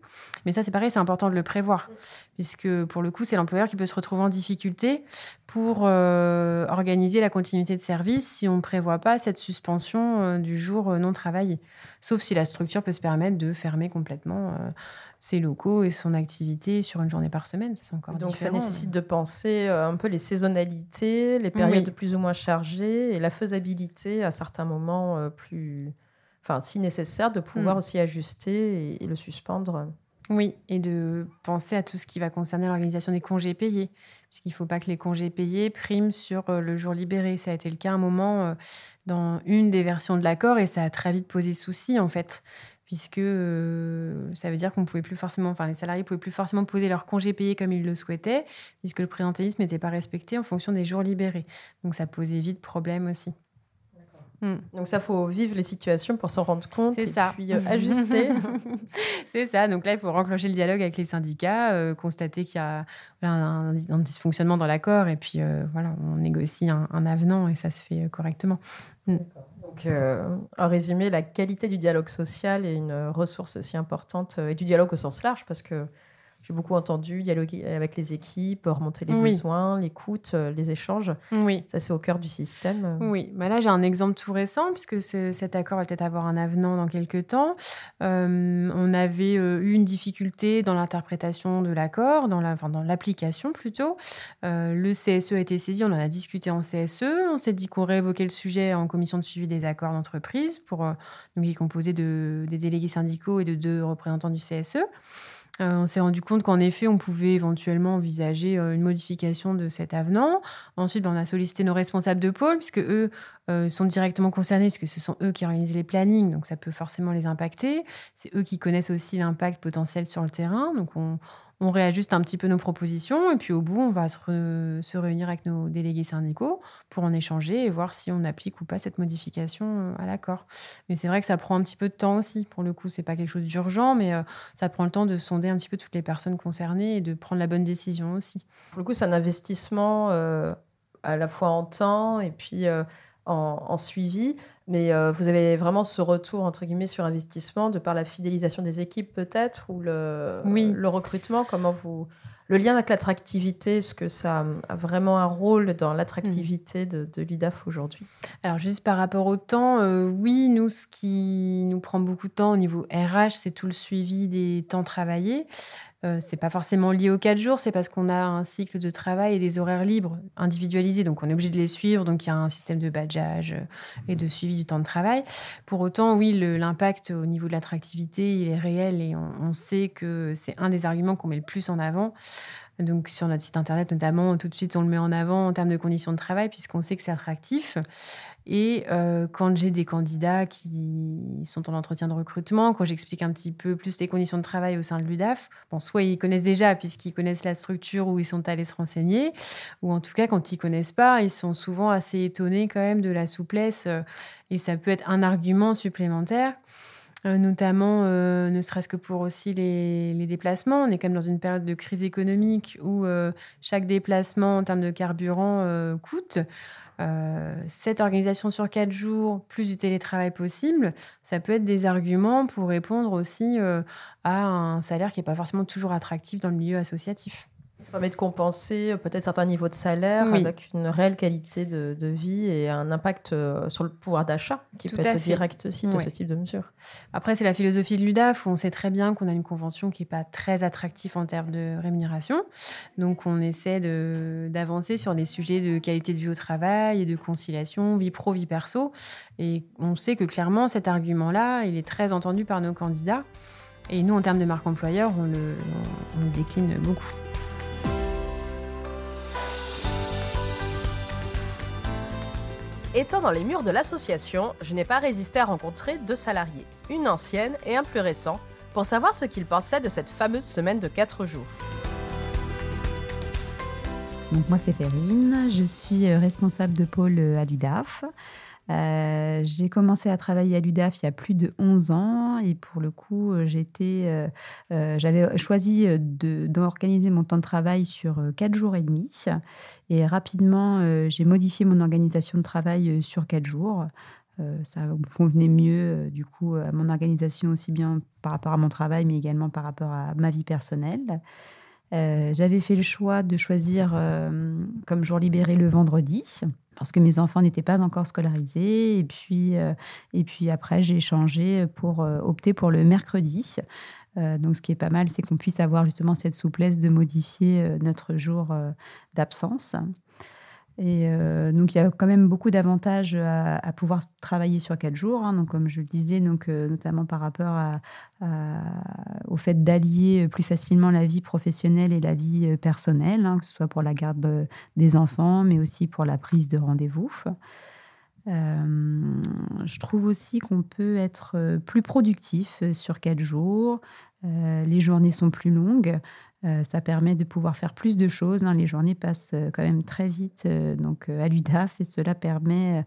Mais ça, c'est pareil, c'est important de le prévoir, puisque pour le coup, c'est l'employeur qui peut se retrouver en difficulté pour euh, organiser la continuité de service si on ne prévoit pas cette suspension du jour non travaillé. Sauf si la structure peut se permettre de fermer complètement ses locaux et son activité sur une journée par semaine. C'est encore Donc ça nécessite de penser euh, un peu les saisonnalités, les périodes plus ou moins chargées et la faisabilité à certains moments euh, plus, enfin si nécessaire, de pouvoir mm. aussi ajuster et, le suspendre. Oui, et de penser à tout ce qui va concerner l'organisation des congés payés, puisqu'il ne faut pas que les congés payés priment sur euh, le jour libéré. Ça a été le cas à un moment dans une des versions de l'accord et ça a très vite posé souci en fait puisque euh, ça veut dire qu'on pouvait plus forcément, enfin les salariés pouvaient plus forcément poser leur congé payé comme ils le souhaitaient, puisque le présentéisme n'était pas respecté en fonction des jours libérés. Donc ça posait vite problème aussi. Hmm. Donc ça, faut vivre les situations pour s'en rendre compte et ça. puis euh, ajuster. c'est ça. Donc là, il faut renclencher le dialogue avec les syndicats, euh, constater qu'il y a un, dysfonctionnement dans l'accord et puis voilà, on négocie un, avenant et ça se fait correctement. Hmm. Donc, euh, en résumé, la qualité du dialogue social est une ressource aussi importante, euh, et du dialogue au sens large, parce que j'ai beaucoup entendu dialoguer avec les équipes, remonter les besoins, l'écoute, euh, les échanges. Oui. Ça, c'est au cœur du système. Oui. Bah là, j'ai un exemple tout récent, puisque cet accord va peut-être avoir un avenant dans quelques temps. Euh, on avait euh, eu une difficulté dans l'interprétation de l'accord, dans l'application plutôt. le CSE a été saisi, on en a discuté en CSE. On s'est dit qu'on réévoquait le sujet en commission de suivi des accords d'entreprise, pour, donc, qui est composé de, des délégués syndicaux et de deux représentants du CSE. Euh, on s'est rendu compte qu'en effet, on pouvait éventuellement envisager euh, une modification de cet avenant. Ensuite, ben, on a sollicité nos responsables de pôle, puisque eux euh, sont directement concernés, puisque ce sont eux qui organisent les plannings, donc ça peut forcément les impacter. C'est eux qui connaissent aussi l'impact potentiel sur le terrain. Donc, on, on réajuste un petit peu nos propositions et puis au bout, on va se, réunir avec nos délégués syndicaux pour en échanger et voir si on applique ou pas cette modification euh, à l'accord. Mais c'est vrai que ça prend un petit peu de temps aussi. Pour le coup, c'est pas quelque chose d'urgent, mais euh, ça prend le temps de sonder un petit peu toutes les personnes concernées et de prendre la bonne décision aussi. Pour le coup, c'est un investissement euh, à la fois en temps et puis en, suivi, mais euh, vous avez vraiment ce retour entre guillemets sur investissement de par la fidélisation des équipes peut-être ou le, le recrutement? Comment vous le lien avec l'attractivité, est-ce que ça a vraiment un rôle dans l'attractivité de, de l'UDAF aujourd'hui? Alors juste par rapport au temps, euh, oui, nous ce qui nous prend beaucoup de temps au niveau RH, c'est tout le suivi des temps travaillés. Euh, c'est pas forcément lié aux quatre jours, c'est parce qu'on a un cycle de travail et des horaires libres individualisés, donc on est obligé de les suivre, donc il y a un système de badgeage euh, et de suivi du temps de travail. Pour autant, oui, l'impact au niveau de l'attractivité, il est réel et on, sait que c'est un des arguments qu'on met le plus en avant. Donc sur notre site internet notamment, tout de suite on le met en avant en termes de conditions de travail puisqu'on sait que c'est attractif. Et euh, quand j'ai des candidats qui sont en entretien de recrutement, quand j'explique un petit peu plus les conditions de travail au sein de l'UDAF, bon, soit ils connaissent déjà puisqu'ils connaissent la structure où ils sont allés se renseigner, ou en tout cas quand ils connaissent pas, ils sont souvent assez étonnés quand même de la souplesse euh, et ça peut être un argument supplémentaire. Euh, notamment ne serait-ce que pour aussi les, déplacements. On est quand même dans une période de crise économique où chaque déplacement en termes de carburant coûte. Euh, cette organisation sur quatre jours, plus du télétravail possible, ça peut être des arguments pour répondre aussi euh, à un salaire qui n'est pas forcément toujours attractif dans le milieu associatif. Ça permet de compenser euh, peut-être certains niveaux de salaire avec une réelle qualité de, vie et un impact euh, sur le pouvoir d'achat qui peut être direct aussi de ce type de mesure. Après, c'est la philosophie de l'UDAF où on sait très bien qu'on a une convention qui n'est pas très attractive en termes de rémunération. Donc, on essaie d'avancer sur des sujets de qualité de vie au travail et de conciliation, vie pro, vie perso. Et on sait que clairement, cet argument-là, il est très entendu par nos candidats. Et nous, en termes de marque employeur, on le, on le décline beaucoup. Étant dans les murs de l'association, je n'ai pas résisté à rencontrer deux salariés, une ancienne et un plus récent, pour savoir ce qu'ils pensaient de cette fameuse semaine de 4 jours. Moi c'est Perrine, je suis euh, responsable de pôle euh, à. Euh, j'ai commencé à travailler à l'UDAF il y a plus de 11 ans et pour le coup, euh, euh, j'avais choisi d'organiser mon temps de travail sur 4 jours et demi. Et rapidement, j'ai modifié mon organisation de travail sur 4 jours. ça convenait mieux du coup à mon organisation aussi bien par rapport à mon travail mais également par rapport à ma vie personnelle. J'avais fait le choix de choisir comme jour libéré le vendredi parce que mes enfants n'étaient pas encore scolarisés. Et puis, euh, et puis après, j'ai changé pour euh, opter pour le mercredi. Euh, donc, ce qui est pas mal, c'est qu'on puisse avoir justement cette souplesse de modifier notre jour d'absence. Euh, donc, il y a quand même beaucoup d'avantages à, pouvoir travailler sur quatre jours. Hein. Donc, comme je le disais, donc, euh, notamment par rapport au fait d'allier plus facilement la vie professionnelle et la vie euh, personnelle, hein, que ce soit pour la garde des enfants, mais aussi pour la prise de rendez-vous. je trouve aussi qu'on peut être plus productif sur quatre jours. les journées sont plus longues. Euh, ça permet de pouvoir faire plus de choses. Hein. Les journées passent euh, quand même très vite euh, donc, à l'UDAF et cela permet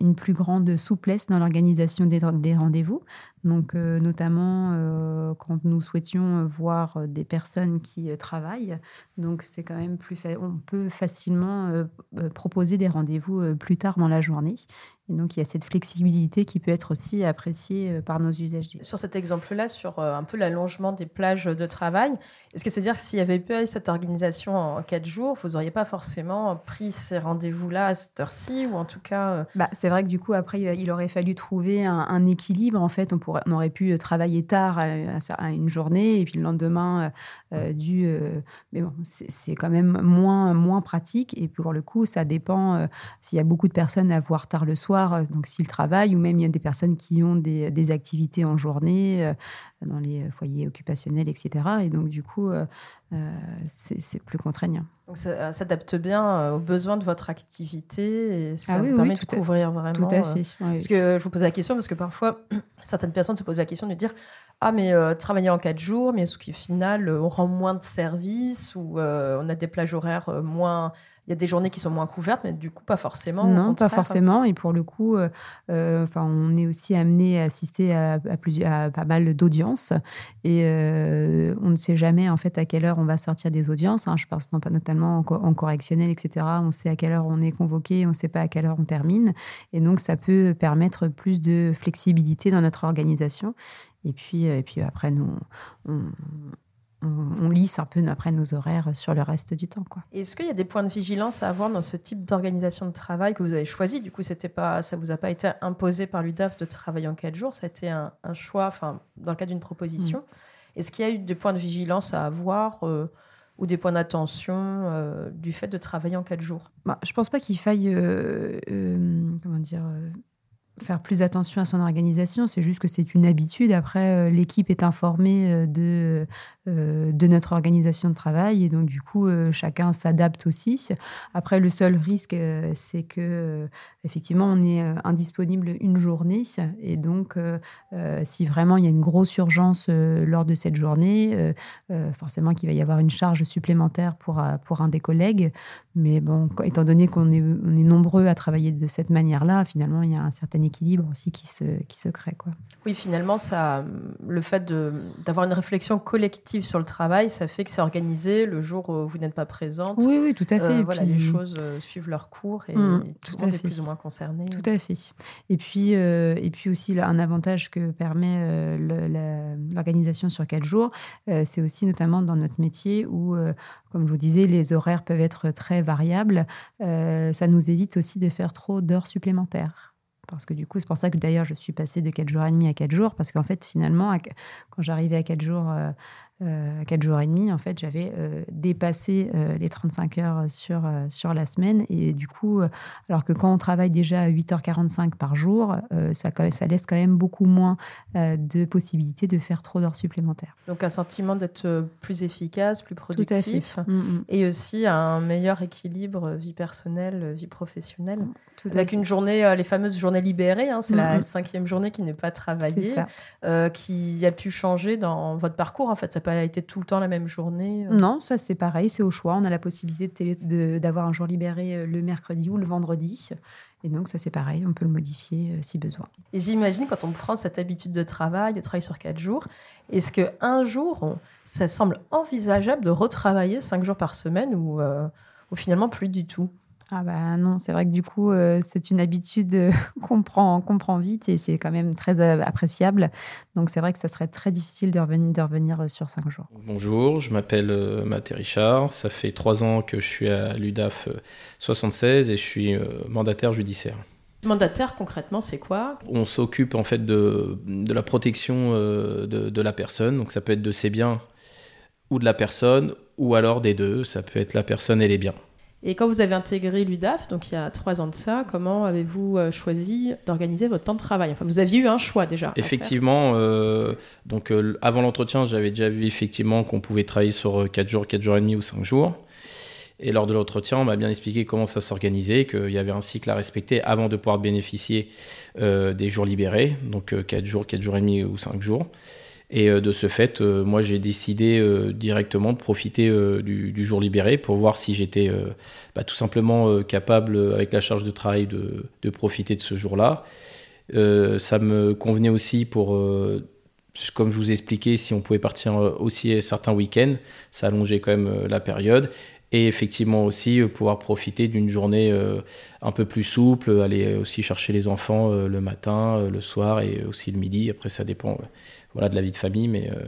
une plus grande souplesse dans l'organisation des, rendez-vous. Donc, notamment quand nous souhaitions voir des personnes qui travaillent. Donc, c'est quand même plus. On peut facilement proposer des rendez-vous plus tard dans la journée. Et donc, il y a cette flexibilité qui peut être aussi appréciée euh, par nos usagers. Sur cet exemple-là, sur euh, un peu l'allongement des plages de travail, est-ce que se dire que s'il n'y avait pas eu cette organisation en quatre jours, vous n'auriez pas forcément pris ces rendez-vous-là à cette heure-ci ou en tout cas... Euh, bah, c'est vrai que du coup, après, il aurait fallu trouver un, équilibre. En fait, on, pourrait, on aurait pu travailler tard à, une journée et puis le lendemain, du... mais bon, c'est quand même moins, moins pratique. Et pour le coup, ça dépend s'il y a beaucoup de personnes à voir tard le soir euh, donc s'ils travaillent, ou même il y a des personnes qui ont des, activités en journée euh, dans les foyers occupationnels, etc. Et donc du coup, euh, c'est plus contraignant. Donc ça s'adapte bien aux besoins de votre activité et ça ah permet de couvrir vraiment. Tout à fait. parce que je vous pose la question parce que parfois certaines personnes se posent la question de dire ah mais travailler en quatre jours, mais est-ce qu'au final on rend moins de services ou on a des plages horaires moins il y a des journées qui sont moins couvertes, mais du coup, pas forcément. Non, pas forcément. Et pour le coup, euh, euh, enfin, on est aussi amené à assister à, plusieurs, à pas mal d'audiences. Et euh, on ne sait jamais, en fait, à quelle heure on va sortir des audiences. Hein. Je pense non, pas notamment en, correctionnel, etc. On sait à quelle heure on est convoqué, on ne sait pas à quelle heure on termine. Et donc, ça peut permettre plus de flexibilité dans notre organisation. Et puis, et puis après, nous, on, on, lisse un peu après nos horaires sur le reste du temps. Est-ce qu'il y a des points de vigilance à avoir dans ce type d'organisation de travail que vous avez choisi? Du coup, c'était pas, ça vous a pas été imposé par l'UDAF de travailler en quatre jours, ça a été un, choix, enfin, dans le cadre d'une proposition. Mm. Est-ce qu'il y a eu des points de vigilance à avoir euh, ou des points d'attention euh, du fait de travailler en quatre jours? Bah, Je pense pas qu'il faille, euh, comment dire faire plus attention à son organisation, c'est juste que c'est une habitude. Après, euh, l'équipe est informée euh, de, euh, de notre organisation de travail et donc du coup, chacun s'adapte aussi. Après, le seul risque, c'est que effectivement, on est indisponible une journée et donc, si vraiment il y a une grosse urgence lors de cette journée, forcément qu'il va y avoir une charge supplémentaire pour, pour un des collègues. Mais bon, étant donné qu'on est, on est nombreux à travailler de cette manière-là, finalement, il y a un certain équilibre aussi qui se, qui se crée. Quoi. Oui, finalement, ça, le fait d'avoir une réflexion collective sur le travail, ça fait que c'est organisé le jour où vous n'êtes pas présente. Oui, oui, tout à fait. voilà, les choses suivent leur cours et mmh, tout, le monde est plus ou moins concerné. Tout à fait. Et puis, et puis aussi, un avantage que permet l'organisation sur quatre jours, c'est aussi notamment dans notre métier où, comme je vous disais, les horaires peuvent être très variables. ça nous évite aussi de faire trop d'heures supplémentaires. Parce que du coup, c'est pour ça que d'ailleurs, je suis passée de 4 jours et demi à 4 jours, parce qu'en fait, finalement, quand j'arrivais à 4 jours euh, euh, 4 jours et demi, en fait, j'avais euh, dépassé euh, les 35 heures sur, euh, sur la semaine. Et du coup, alors que quand on travaille déjà à 8h45 par jour, ça, ça laisse quand même beaucoup moins de possibilités de faire trop d'heures supplémentaires. Donc un sentiment d'être plus efficace, plus productif. Mm, mm. Et aussi un meilleur équilibre vie personnelle, vie professionnelle. Mm, tout Avec une journée, les fameuses journées libérées, hein, c'est la cinquième journée qui n'est pas travaillée, qui a pu changer dans votre parcours. En fait, ça a été tout le temps la même journée euh Non, ça c'est pareil, c'est au choix. On a la possibilité d'avoir un jour libéré euh, le mercredi ou le vendredi. Et donc ça c'est pareil, on peut le modifier euh, si besoin. Et j'imagine quand on prend cette habitude de travail, de travail sur quatre jours, est-ce qu'un jour, ça semble envisageable de retravailler cinq jours par semaine ou, ou finalement plus du tout? Ah bah non, c'est vrai que du coup, euh, c'est une habitude euh, qu'on prend, prend, vite et c'est quand même très euh, appréciable. Donc c'est vrai que ça serait très difficile de revenir, de revenir sur cinq jours. Bonjour, je m'appelle Mathé Richard. Ça fait trois ans que je suis à l'UDAF 76 et je suis mandataire judiciaire. Mandataire, concrètement, c'est quoi? On s'occupe en fait de, de la protection de, de la personne. Donc ça peut être de ses biens ou de la personne ou alors des deux. Ça peut être la personne et les biens. Et quand vous avez intégré l'UDAF, donc il y a trois ans de ça, comment avez-vous euh, choisi d'organiser votre temps de travail? Enfin, vous aviez eu un choix déjà. Effectivement, euh, donc euh, avant l'entretien, j'avais déjà vu effectivement qu'on pouvait travailler sur 4 jours, 4 jours et demi ou 5 jours. Et lors de l'entretien, on m'a bien expliqué comment ça s'organisait, qu'il y avait un cycle à respecter avant de pouvoir bénéficier des jours libérés, donc 4 jours, 4 jours et demi ou 5 jours. Et euh, de ce fait, euh, moi j'ai décidé euh, directement de profiter du, jour libéré pour voir si j'étais bah, tout simplement capable, avec la charge de travail, de, profiter de ce jour-là. ça me convenait aussi pour comme je vous ai expliqué, si on pouvait partir aussi certains week-ends, ça allongeait quand même la période. Et effectivement aussi pouvoir profiter d'une journée un peu plus souple, aller aussi chercher les enfants le matin, le soir et aussi le midi. Après, ça dépend voilà, de la vie de famille. Mais euh,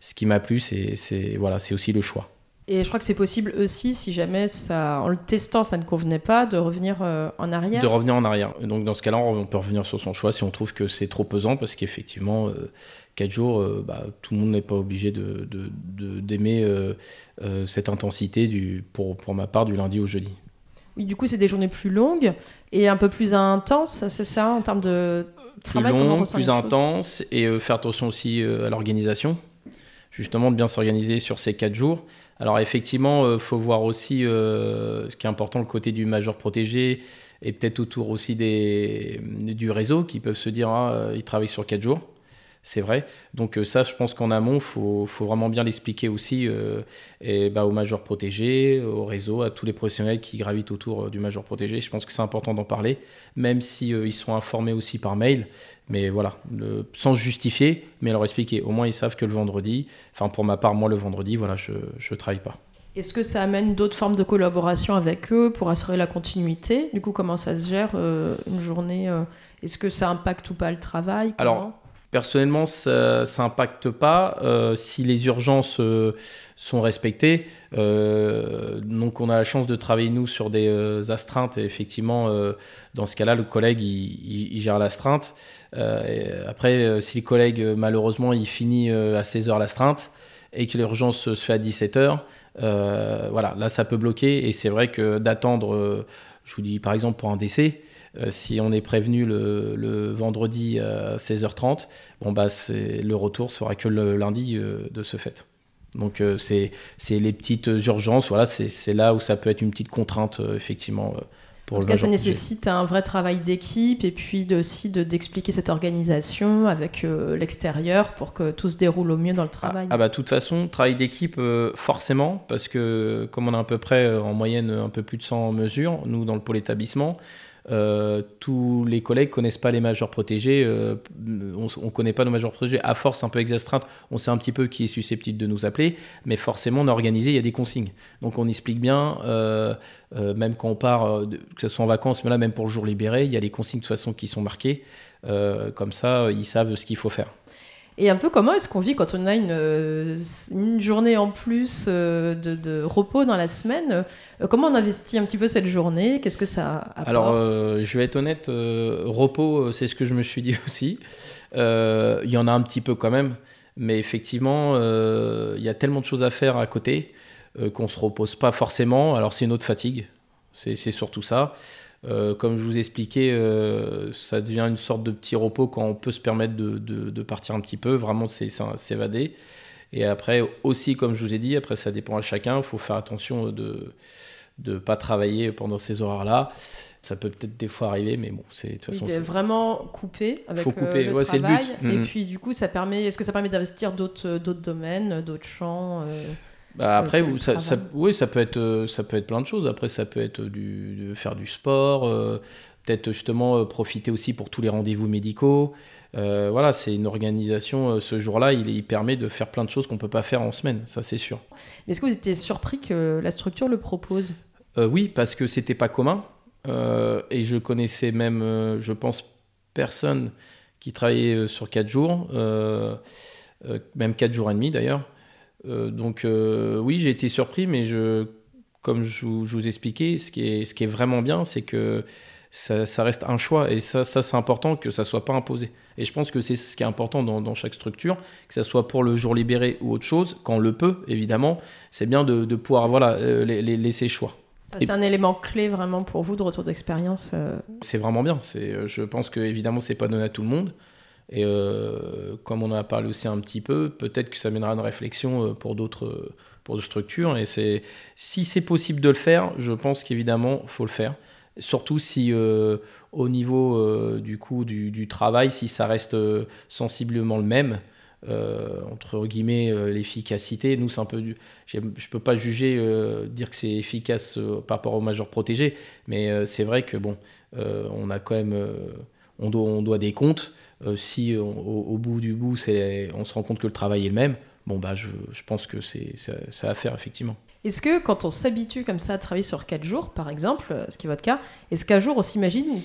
ce qui m'a plu, c'est voilà, aussi le choix. Et je crois que c'est possible aussi, si jamais ça, en le testant, ça ne convenait pas, de revenir euh, en arrière. De revenir en arrière. Donc dans ce cas-là, on peut revenir sur son choix si on trouve que c'est trop pesant, parce qu'effectivement, euh, 4 jours, euh, bah, tout le monde n'est pas obligé d'aimer de, de, cette intensité du, pour, pour ma part du lundi au jeudi. Oui, du coup, c'est des journées plus longues et un peu plus intenses, c'est ça, en termes de travail Plus long, plus intense, et euh, faire attention aussi euh, à l'organisation. Justement, de bien s'organiser sur ces quatre jours. Alors, effectivement, il euh, faut voir aussi ce qui est important, le côté du majeur protégé, et peut-être autour aussi des, du réseau, qui peuvent se dire, ah, il travaille sur quatre jours c'est vrai. Donc euh, ça, je pense qu'en amont, il faut, vraiment bien l'expliquer aussi euh, et, bah, aux majors protégés, au réseau, à tous les professionnels qui gravitent autour euh, du major protégé. Je pense que c'est important d'en parler, même si ils sont informés aussi par mail. Mais voilà, sans justifier, mais leur expliquer. Au moins, ils savent que le vendredi, enfin pour ma part, moi le vendredi, voilà, je ne travaille pas. Est-ce que ça amène d'autres formes de collaboration avec eux pour assurer la continuité? Du coup, comment ça se gère une journée Est-ce que ça impacte ou pas le travail? Alors, Personnellement, ça n'impacte pas euh, si les urgences euh, sont respectées. Euh, donc, on a la chance de travailler, nous, sur des astreintes. Et effectivement, dans ce cas-là, le collègue, il, gère l'astreinte. après, si le collègue, malheureusement, il finit à 16 h l'astreinte et que l'urgence se fait à 17 h voilà, là, ça peut bloquer. Et c'est vrai que d'attendre, je vous dis par exemple pour un décès, si on est prévenu le, vendredi à 16h30, bon bah le retour sera que le lundi euh, de ce fait. Donc euh, c'est les petites urgences, voilà, c'est là où ça peut être une petite contrainte effectivement. Pour en tout cas, ça nécessite un vrai travail d'équipe et puis aussi d'expliquer cette organisation avec l'extérieur pour que tout se déroule au mieux dans le ah, travail. Ah, bah de toute façon, travail d'équipe forcément parce que comme on a à peu près en moyenne un peu plus de 100 mesures, nous dans le pôle établissement, euh, tous les collègues connaissent pas les majeurs protégés. Euh, on ne connaît pas nos majeurs protégés. À force un peu exastreinte, on sait un petit peu qui est susceptible de nous appeler. Mais forcément, on a organisé, il y a des consignes. Donc on explique bien, euh, même quand on part, que ce soit en vacances, mais là, même pour le jour libéré, il y a des consignes de toute façon qui sont marquées. comme ça, ils savent ce qu'il faut faire. Et un peu comment est-ce qu'on vit quand on a une, euh, journée en plus euh, de, repos dans la semaine euh, Comment on investit un petit peu cette journée Qu'est-ce que ça apporte? Alors, je vais être honnête, repos, c'est ce que je me suis dit aussi. Il y en a un petit peu quand même, mais effectivement, il y a tellement de choses à faire à côté qu'on ne se repose pas forcément. Alors, c'est une autre fatigue, c'est surtout ça. Euh, comme je vous expliquais, euh, ça devient une sorte de petit repos quand on peut se permettre de, partir un petit peu, vraiment s'évader. Et après, aussi, comme je vous ai dit, après ça dépend à chacun, il faut faire attention de ne pas travailler pendant ces horaires-là. Ça peut peut-être des fois arriver, mais bon, c'est de toute façon. vraiment couper avec faut euh, couper. le travail. Le but. Et mm-hmm. puis, du coup, ça permet. Est-ce que ça permet d'investir d'autres domaines, d'autres champs bah après, ça, oui, ça peut, être, euh, ça peut être plein de choses. Après, ça peut être du, de faire du sport, euh, peut-être justement euh, profiter aussi pour tous les rendez-vous médicaux. voilà, c'est une organisation. ce jour-là, il, il, permet de faire plein de choses qu'on ne peut pas faire en semaine, ça c'est sûr. Est-ce que vous étiez surpris que la structure le propose? Oui, parce que c'était pas commun. et je connaissais même, je pense, personne qui travaillait sur 4 jours, même 4 jours et demi d'ailleurs. Euh, donc euh, oui, j'ai été surpris, mais je, comme je, vous expliquais, ce qui est, ce qui est vraiment bien, c'est que ça, reste un choix. Et ça, ça c'est important que ça ne soit pas imposé. Et je pense que c'est ce qui est important dans, chaque structure, que ce soit pour le jour libéré ou autre chose, quand on le peut, évidemment, c'est bien de, pouvoir voilà, euh, les, laisser choix. C'est un élément clé vraiment pour vous de retour d'expérience. C'est vraiment bien. Je pense que évidemment c'est pas donné à tout le monde. Et euh, comme on en a parlé aussi un petit peu, peut-être que ça mènera une réflexion euh, pour d'autres pour d'autres structures. Et c'est si c'est possible de le faire, je pense qu'évidemment faut le faire. Surtout si euh, au niveau du coup du, travail, si ça reste sensiblement le même. entre guillemets l'efficacité nous c'est un peu je peux pas juger dire que c'est efficace par rapport aux majeurs protégés mais c'est vrai que bon on a quand même on doit des comptes euh, si au, bout du bout, on se rend compte que le travail est le même, bon, bah, je, pense que c'est ça, à faire, effectivement. Est-ce que quand on s'habitue comme ça à travailler sur 4 jours, par exemple, ce qui est votre cas, est-ce qu'un jour on s'imagine,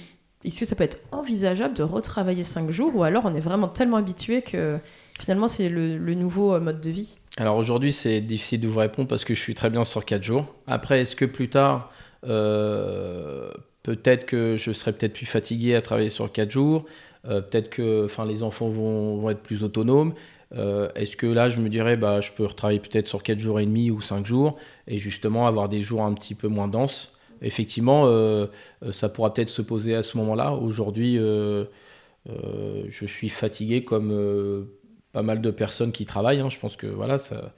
est-ce que ça peut être envisageable de retravailler 5 jours ou alors on est vraiment tellement habitué que finalement c'est le, nouveau euh, mode de vie? Alors aujourd'hui c'est difficile de vous répondre parce que je suis très bien sur 4 jours. Après, est-ce que plus tard, euh, peut-être que je serais peut-être plus fatigué à travailler sur 4 jours? euh, peut-être que enfin, les enfants vont, vont être plus autonomes. Euh, est-ce que là, je me dirais, bah, je peux retravailler peut-être sur 4 jours et demi ou 5 jours et justement avoir des jours un petit peu moins denses? Effectivement, euh, ça pourra peut-être se poser à ce moment-là. Aujourd'hui, je suis fatigué comme pas mal de personnes qui travaillent. Hein. Je pense que voilà, ça,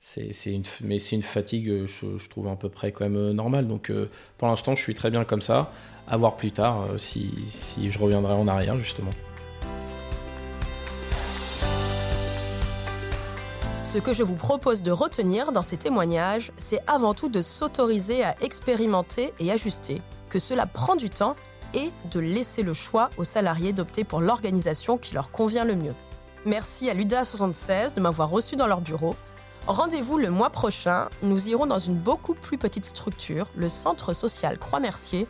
c'est, une, mais c'est une fatigue, je, je, trouve à peu près quand même normale. Donc pour l'instant, je suis très bien comme ça à voir plus tard euh, si, si je reviendrai en arrière justement. Ce que je vous propose de retenir dans ces témoignages, c'est avant tout de s'autoriser à expérimenter et ajuster, que cela prend du temps et de laisser le choix aux salariés d'opter pour l'organisation qui leur convient le mieux. Merci à l'UDA76 de m'avoir reçu dans leur bureau. Rendez-vous le mois prochain, nous irons dans une beaucoup plus petite structure, le Centre social Croix-Mercier,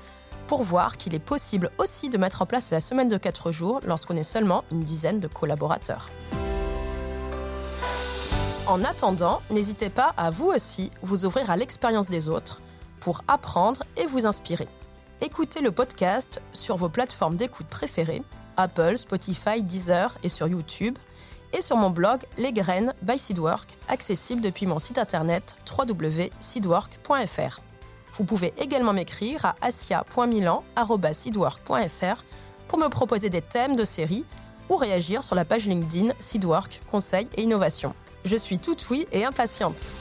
pour voir qu'il est possible aussi de mettre en place la semaine de 4 jours lorsqu'on est seulement une dizaine de collaborateurs. En attendant, n'hésitez pas à vous aussi vous ouvrir à l'expérience des autres pour apprendre et vous inspirer. Écoutez le podcast sur vos plateformes d'écoute préférées, Apple, Spotify, Deezer et sur YouTube, et sur mon blog Les Graines by Seedwork, accessible depuis mon site internet www.seedwork.fr. Vous pouvez également m'écrire à asia.milan.seedwork.fr pour me proposer des thèmes de série ou réagir sur la page LinkedIn Seedwork Conseil et Innovation. Je suis toute oui et impatiente.